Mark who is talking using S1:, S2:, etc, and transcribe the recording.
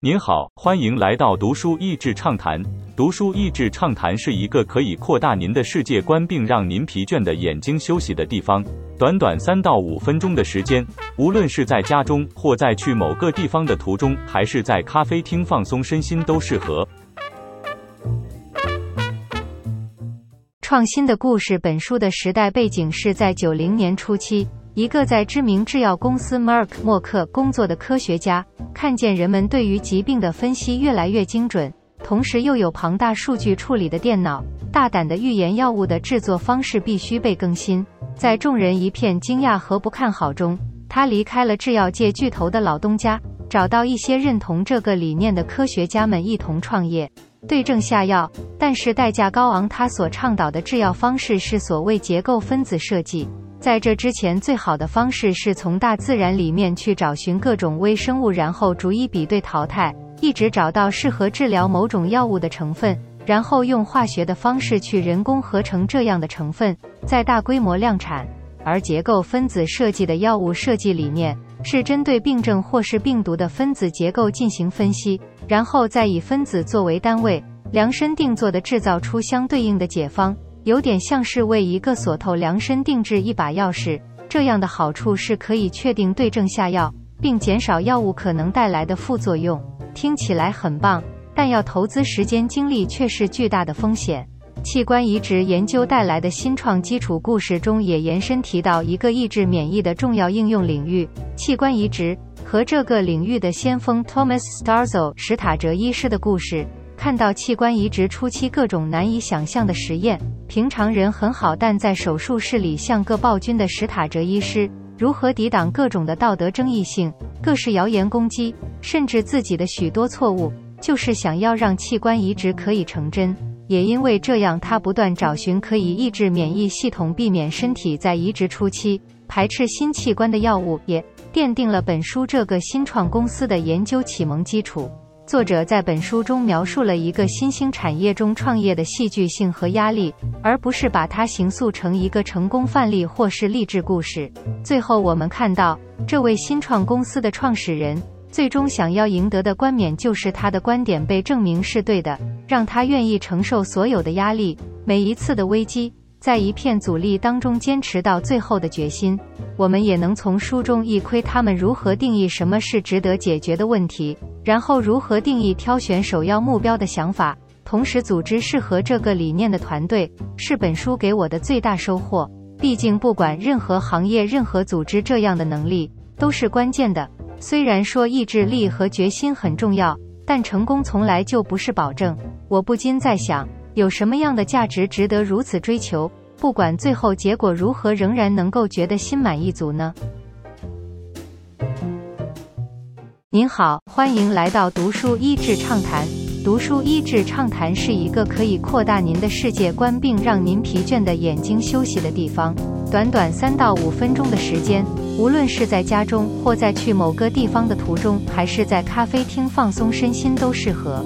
S1: 您好，欢迎来到读书益智畅谈。读书益智畅谈是一个可以扩大您的世界观，并让您疲倦的眼睛休息的地方。短短三到五分钟的时间，无论是在家中，或在去某个地方的途中，还是在咖啡厅放松身心，都适合。
S2: 创新的故事。本书的时代背景是在九零年初期。一个在知名制药公司 Merck 默克工作的科学家，看见人们对于疾病的分析越来越精准，同时又有庞大数据处理的电脑，大胆的预言药物的制作方式必须被更新。在众人一片惊讶和不看好中，他离开了制药界巨头的老东家，找到一些认同这个理念的科学家们一同创业，对症下药，但是代价高昂。他所倡导的制药方式是所谓结构分子设计。在这之前，最好的方式是从大自然里面去找寻各种微生物，然后逐一比对淘汰，一直找到适合治疗某种药物的成分，然后用化学的方式去人工合成这样的成分，再大规模量产。而结构分子设计的药物设计理念是针对病症或是病毒的分子结构进行分析，然后再以分子作为单位，量身定做的制造出相对应的解方。有点像是为一个锁头量身定制一把钥匙，这样的好处是可以确定对症下药，并减少药物可能带来的副作用。听起来很棒，但要投资时间精力却是巨大的风险。器官移植研究带来的新创基础故事中也延伸提到一个抑制免疫的重要应用领域——器官移植和这个领域的先锋 Thomas Starzl 史塔哲医师的故事。看到器官移植初期各种难以想象的实验，平常人很好，但在手术室里像个暴君的史塔哲医师，如何抵挡各种的道德争议性、各式谣言攻击，甚至自己的许多错误，就是想要让器官移植可以成真。也因为这样，他不断找寻可以抑制免疫系统、避免身体在移植初期排斥新器官的药物，也奠定了本书这个新创公司的研究启蒙基础。作者在本书中描述了一个新兴产业中创业的戏剧性和压力，而不是把它形塑成一个成功范例或是励志故事。最后，我们看到这位新创公司的创始人最终想要赢得的冠冕，就是他的观点被证明是对的，让他愿意承受所有的压力，每一次的危机。在一片阻力当中坚持到最后的决心，我们也能从书中一窥他们如何定义什么是值得解决的问题，然后如何定义挑选首要目标的想法，同时组织适合这个理念的团队，是本书给我的最大收获。毕竟，不管任何行业、任何组织，这样的能力都是关键的。虽然说意志力和决心很重要，但成功从来就不是保证。我不禁在想。有什么样的价值值得如此追求？不管最后结果如何，仍然能够觉得心满意足呢？您好，欢迎来到读书医治畅谈。读书医治畅谈是一个可以扩大您的世界观，并让您疲倦的眼睛休息的地方。短短三到五分钟的时间，无论是在家中，或在去某个地方的途中，还是在咖啡厅放松身心，都适合。